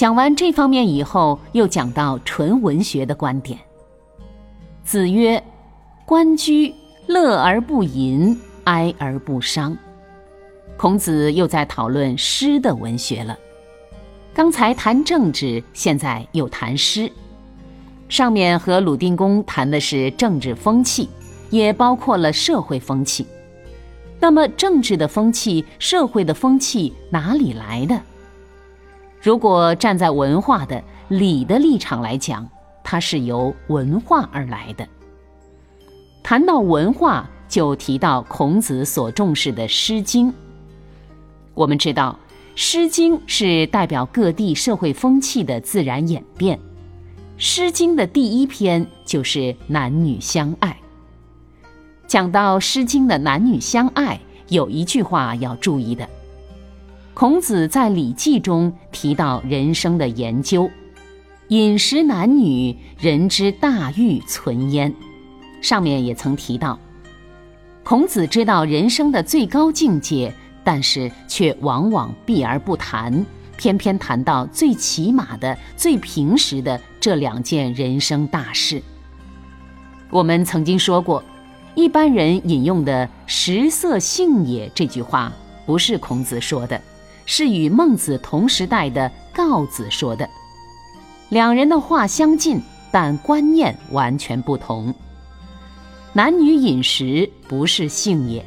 讲完这方面以后，又讲到纯文学的观点。子曰：“关雎，乐而不淫，哀而不伤。”孔子又在讨论诗的文学了。刚才谈政治，现在又谈诗。上面和鲁定公谈的是政治风气，也包括了社会风气。那么，政治的风气、社会的风气哪里来的？如果站在文化的礼的立场来讲，它是由文化而来的。谈到文化，就提到孔子所重视的《诗经》。我们知道，《诗经》是代表各地社会风气的自然演变。《诗经》的第一篇就是男女相爱。讲到《诗经》的男女相爱，有一句话要注意的。孔子在《礼记》中提到人生的研究，饮食男女，人之大欲存焉。上面也曾提到，孔子知道人生的最高境界，但是却往往避而不谈，偏偏谈到最起码的、最平时的这两件人生大事。我们曾经说过，一般人引用的“食色性也”这句话，不是孔子说的。是与孟子同时代的告子说的，两人的话相近，但观念完全不同。男女饮食不是性也，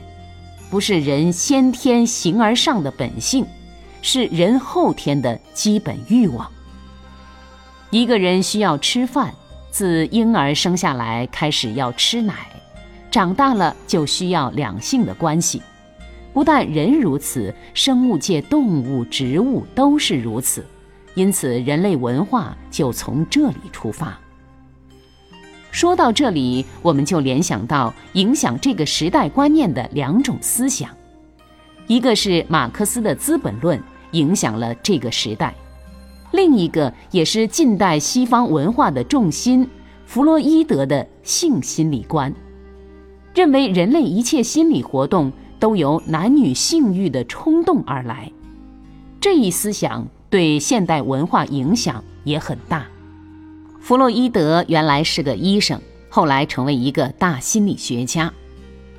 不是人先天形而上的本性，是人后天的基本欲望。一个人需要吃饭，自婴儿生下来开始要吃奶，长大了就需要两性的关系。不但人如此，生物界动物、植物都是如此，因此人类文化就从这里出发。说到这里，我们就联想到影响这个时代观念的两种思想，一个是马克思的《资本论》影响了这个时代，另一个也是近代西方文化的重心——弗洛伊德的性心理观，认为人类一切心理活动。都由男女性欲的冲动而来，这一思想对现代文化影响也很大。弗洛伊德原来是个医生，后来成为一个大心理学家。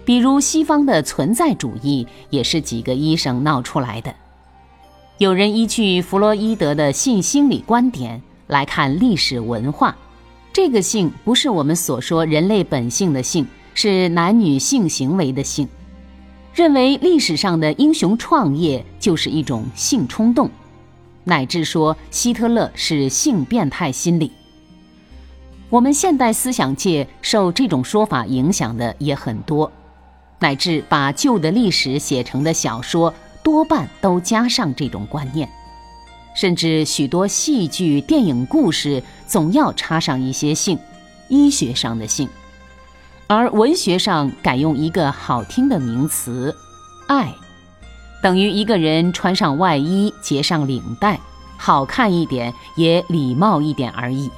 比如西方的存在主义也是几个医生闹出来的。有人依据弗洛伊德的性心理观点来看历史文化，这个性不是我们所说人类本性的性，是男女性行为的性。认为历史上的英雄创业就是一种性冲动，乃至说希特勒是性变态心理。我们现代思想界受这种说法影响的也很多，乃至把旧的历史写成的小说多半都加上这种观念，甚至许多戏剧、电影故事总要插上一些性，医学上的性。而文学上改用一个好听的名词“爱”，等于一个人穿上外衣、结上领带，好看一点，也礼貌一点而已。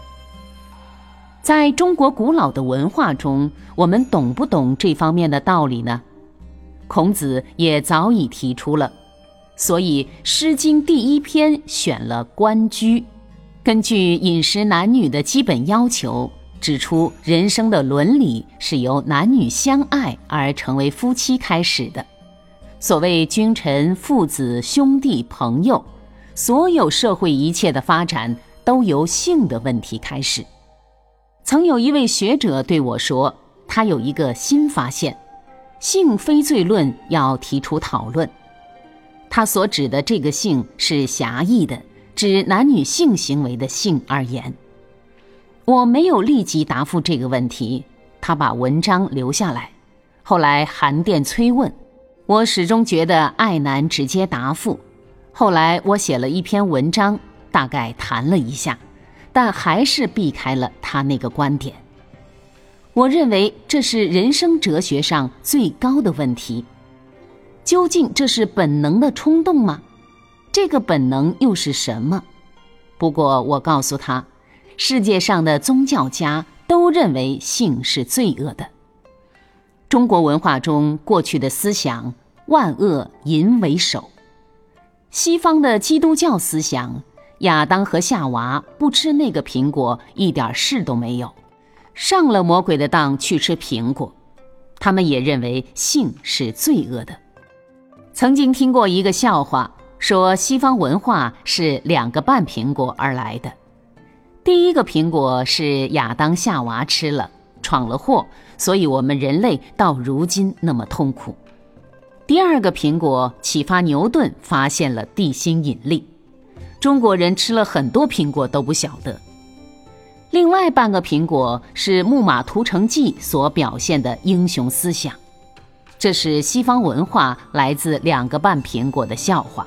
在中国古老的文化中，我们懂不懂这方面的道理呢？孔子也早已提出了，所以《诗经》第一篇选了《关雎》，根据饮食男女的基本要求。指出人生的伦理是由男女相爱而成为夫妻开始的。所谓君臣、父子、兄弟、朋友，所有社会一切的发展都由性的问题开始。曾有一位学者对我说，他有一个新发现：性非罪论要提出讨论。他所指的这个性是狭义的，指男女性行为的性而言。我没有立即答复这个问题，他把文章留下来，后来函电催问，我始终觉得爱难直接答复。后来我写了一篇文章，大概谈了一下，但还是避开了他那个观点。我认为这是人生哲学上最高的问题。究竟这是本能的冲动吗？这个本能又是什么？不过我告诉他，世界上的宗教家都认为性是罪恶的。中国文化中过去的思想，万恶淫为首；西方的基督教思想，亚当和夏娃不吃那个苹果一点事都没有，上了魔鬼的当去吃苹果，他们也认为性是罪恶的。曾经听过一个笑话，说西方文化是两个半苹果而来的。第一个苹果是亚当夏娃吃了，闯了祸，所以我们人类到如今那么痛苦。第二个苹果启发牛顿发现了地心引力，中国人吃了很多苹果都不晓得。另外半个苹果是木马屠城记所表现的英雄思想。这是西方文化来自两个半苹果的笑话，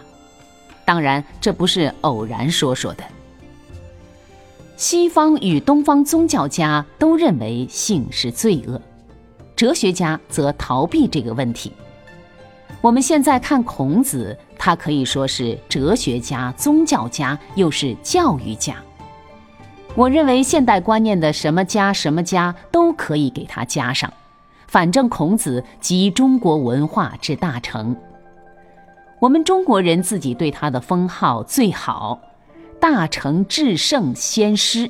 当然这不是偶然说说的。西方与东方宗教家都认为性是罪恶，哲学家则逃避这个问题。我们现在看孔子，他可以说是哲学家、宗教家，又是教育家。我认为现代观念的什么家什么家都可以给他加上。反正孔子集中国文化之大成，我们中国人自己对他的封号最好，大成至圣先师。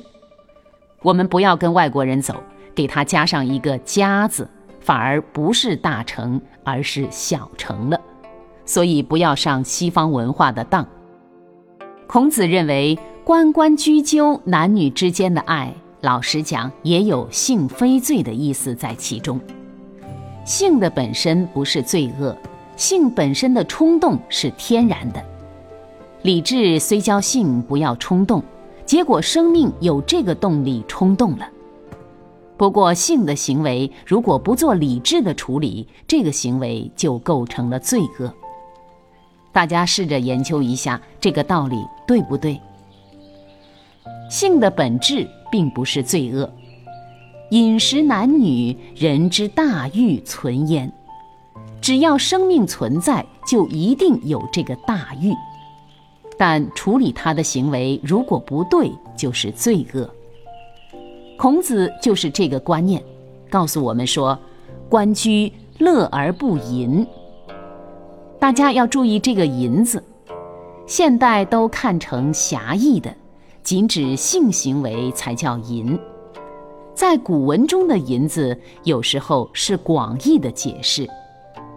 我们不要跟外国人走，给他加上一个家字，反而不是大成，而是小成了。所以不要上西方文化的当。孔子认为，关关雎鸠，男女之间的爱，老实讲，也有性非罪的意思在其中。性的本身不是罪恶，性本身的冲动是天然的。理智虽教性不要冲动，结果生命有这个动力冲动了。不过性的行为如果不做理智的处理，这个行为就构成了罪恶。大家试着研究一下这个道理对不对？性的本质并不是罪恶。饮食男女，人之大欲存焉。只要生命存在，就一定有这个大欲。但处理他的行为如果不对，就是罪恶。孔子就是这个观念，告诉我们说：“关雎，乐而不淫。”大家要注意这个“淫”字，现代都看成狭义的，仅指性行为才叫淫。在古文中的“淫”字，有时候是广义的解释，“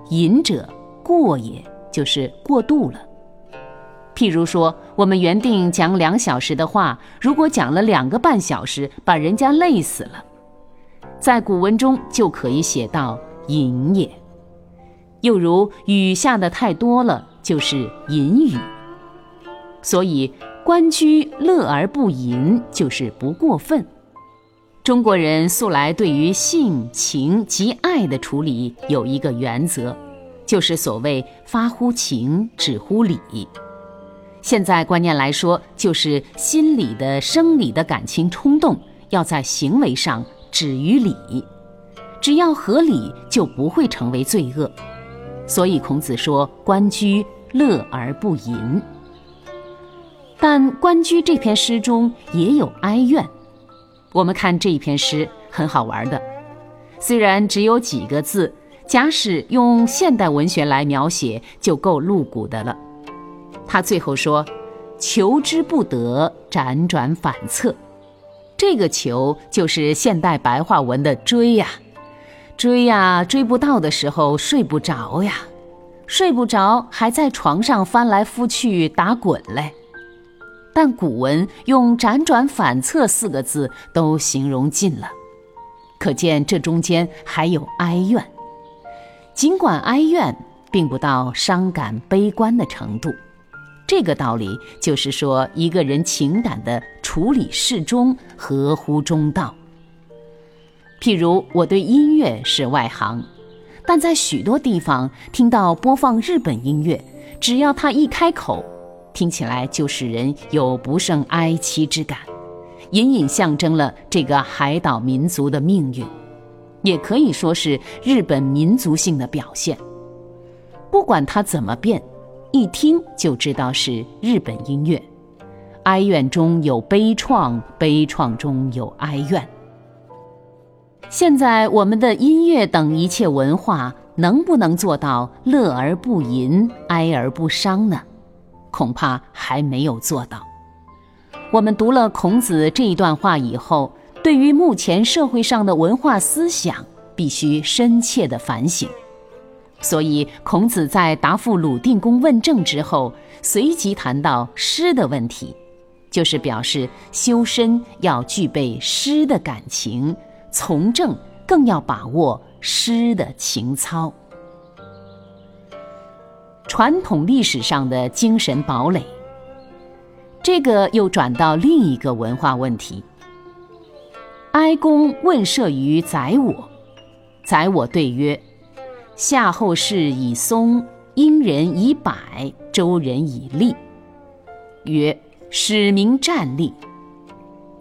淫者过也”，就是过度了。譬如说，我们原定讲两小时的话，如果讲了两个半小时，把人家累死了，在古文中就可以写到“淫也”。又如雨下的太多了，就是“淫雨”。所以“关雎，乐而不淫”，就是不过分。中国人素来对于性情及爱的处理有一个原则，就是所谓“发乎情，止乎礼”。现在观念来说，就是心理的、生理的感情冲动要在行为上止于礼，只要合理，就不会成为罪恶。所以孔子说：“关雎，乐而不淫。”但《关雎》这篇诗中也有哀怨。我们看这一篇诗很好玩的，虽然只有几个字，假使用现代文学来描写，就够露骨的了。他最后说：“求之不得，辗转反侧。”这个“求”就是现代白话文的“追”呀，追呀，追不到的时候睡不着呀，睡不着还在床上翻来覆去打滚嘞。但古文用“辗转反侧”四个字都形容尽了，可见这中间还有哀怨。尽管哀怨，并不到伤感悲观的程度。这个道理就是说，一个人情感的处理适中，合乎中道。譬如我对音乐是外行，但在许多地方听到播放日本音乐，只要他一开口。听起来就使人有不胜哀戚之感，隐隐象征了这个海岛民族的命运，也可以说是日本民族性的表现。不管他怎么变，一听就知道是日本音乐。哀怨中有悲怆，悲怆中有哀怨。现在我们的音乐等一切文化能不能做到乐而不淫，哀而不伤呢？恐怕还没有做到。我们读了孔子这一段话以后，对于目前社会上的文化思想，必须深切的反省。所以，孔子在答复鲁定公问政之后，随即谈到诗的问题，就是表示修身要具备诗的感情。从政更要把握诗的情操。传统历史上的精神堡垒，这个又转到另一个文化问题。哀公问社于宰我，宰我对曰：“夏后氏以松，殷人以柏，周人以栗。”曰：“使民战栗。”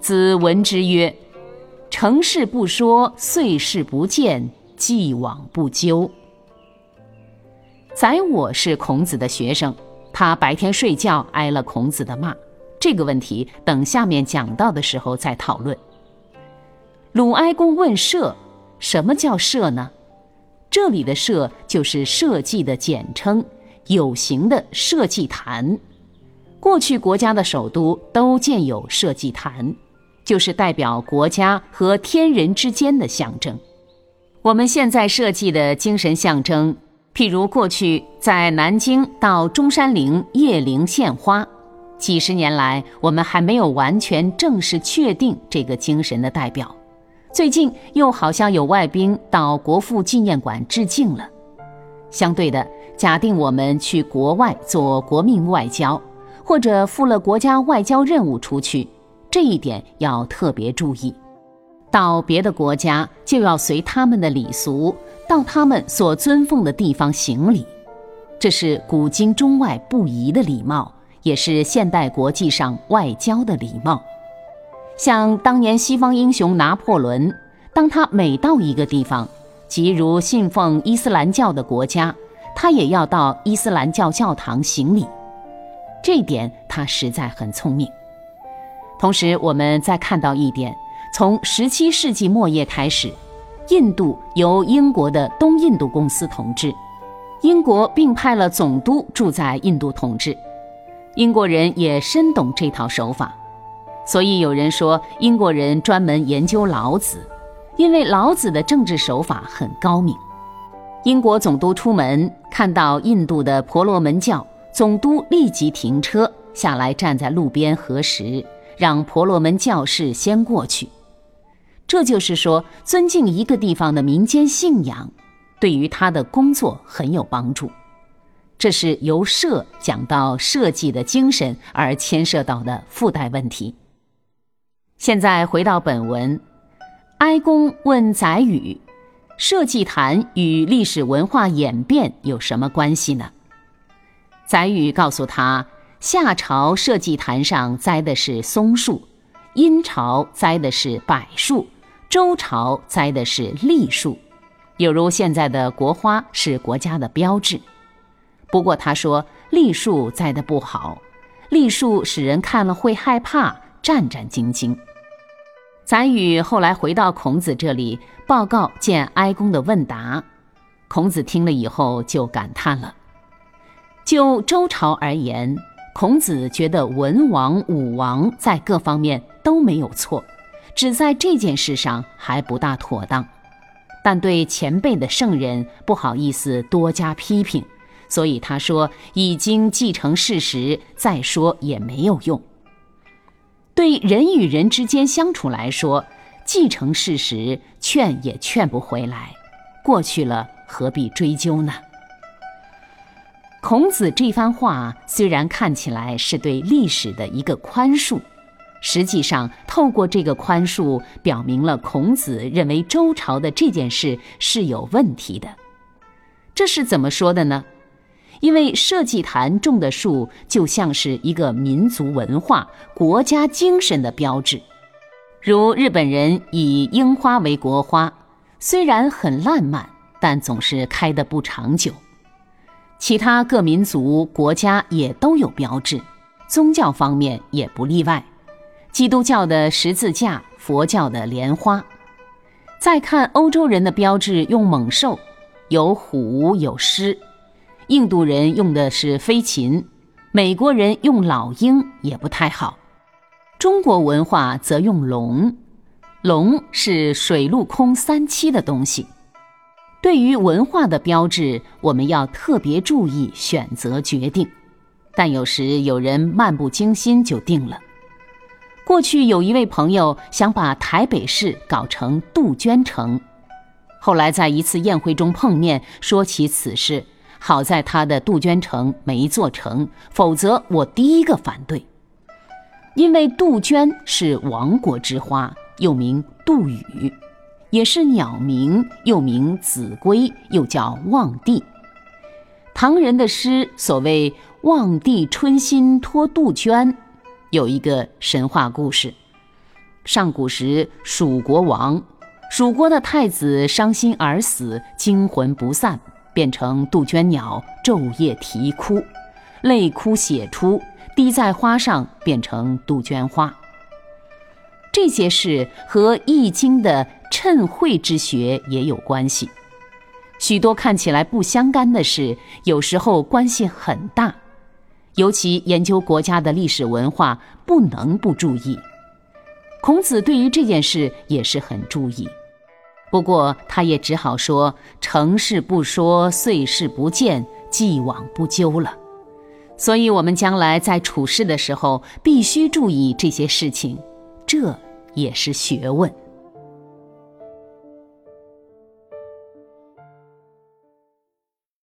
子闻之曰。成事不说，遂事不见，既往不咎。宰我是孔子的学生，他白天睡觉挨了孔子的骂。这个问题等下面讲到的时候再讨论。鲁哀公问社，什么叫社呢？这里的社就是社稷的简称，有形的社稷坛。过去国家的首都都建有社稷坛。就是代表国家和天人之间的象征。我们现在设计的精神象征，譬如过去在南京到中山陵谒陵献花，几十年来我们还没有完全正式确定这个精神的代表。最近又好像有外宾到国父纪念馆致敬了。相对的，假定我们去国外做国民外交，或者负了国家外交任务出去。这一点要特别注意，到别的国家就要随他们的礼俗，到他们所尊奉的地方行礼，这是古今中外不移的礼貌，也是现代国际上外交的礼貌。像当年西方英雄拿破仑，当他每到一个地方，即如信奉伊斯兰教的国家，他也要到伊斯兰教教堂行礼，这点他实在很聪明。同时，我们再看到一点：从十七世纪末叶开始，印度由英国的东印度公司统治，英国并派了总督住在印度统治。英国人也深懂这套手法，所以有人说英国人专门研究老子，因为老子的政治手法很高明。英国总督出门看到印度的婆罗门教，总督立即停车下来，站在路边核实。让婆罗门教士先过去，这就是说，尊敬一个地方的民间信仰，对于他的工作很有帮助。这是由社讲到社稷的精神而牵涉到的附带问题。现在回到本文，哀公问宰予：“社稷坛与历史文化演变有什么关系呢？”宰予告诉他。夏朝社稷坛上栽的是松树，殷朝栽的是柏树，周朝栽的是栗树，有如现在的国花是国家的标志。不过他说栗树栽的不好，栗树使人看了会害怕，战战兢兢。宰予后来回到孔子这里报告见哀公的问答，孔子听了以后就感叹了：就周朝而言。孔子觉得文王、武王在各方面都没有错，只在这件事上还不大妥当。但对前辈的圣人不好意思多加批评，所以他说已经继承事实，再说也没有用。对人与人之间相处来说，既成事实劝也劝不回来，过去了何必追究呢？孔子这番话虽然看起来是对历史的一个宽恕，实际上透过这个宽恕，表明了孔子认为周朝的这件事是有问题的。这是怎么说的呢？因为社稷坛种的树就像是一个民族文化、国家精神的标志，如日本人以樱花为国花，虽然很烂漫，但总是开得不长久。其他各民族国家也都有标志，宗教方面也不例外。基督教的十字架，佛教的莲花。再看欧洲人的标志，用猛兽，有虎有狮；印度人用的是飞禽，美国人用老鹰也不太好。中国文化则用龙，龙是水陆空三栖的东西。对于文化的标志，我们要特别注意选择决定，但有时有人漫不经心就定了。过去有一位朋友想把台北市搞成杜鹃城，后来在一次宴会中碰面，说起此事，好在他的杜鹃城没做成，否则我第一个反对。因为杜鹃是亡国之花，又名杜宇。也是鸟鸣，又名子规，又叫望帝。唐人的诗所谓“望帝春心托杜鹃”，有一个神话故事。上古时，蜀国王，蜀国的太子伤心而死，惊魂不散，变成杜鹃鸟，昼夜啼哭，泪哭血出，滴在花上，变成杜鹃花。这些事和《易经》的谶会之学也有关系。许多看起来不相干的事，有时候关系很大。尤其研究国家的历史文化，不能不注意。孔子对于这件事也是很注意，不过他也只好说：“成事不说，碎事不见，既往不咎了。”所以，我们将来在处事的时候，必须注意这些事情。这也是学问。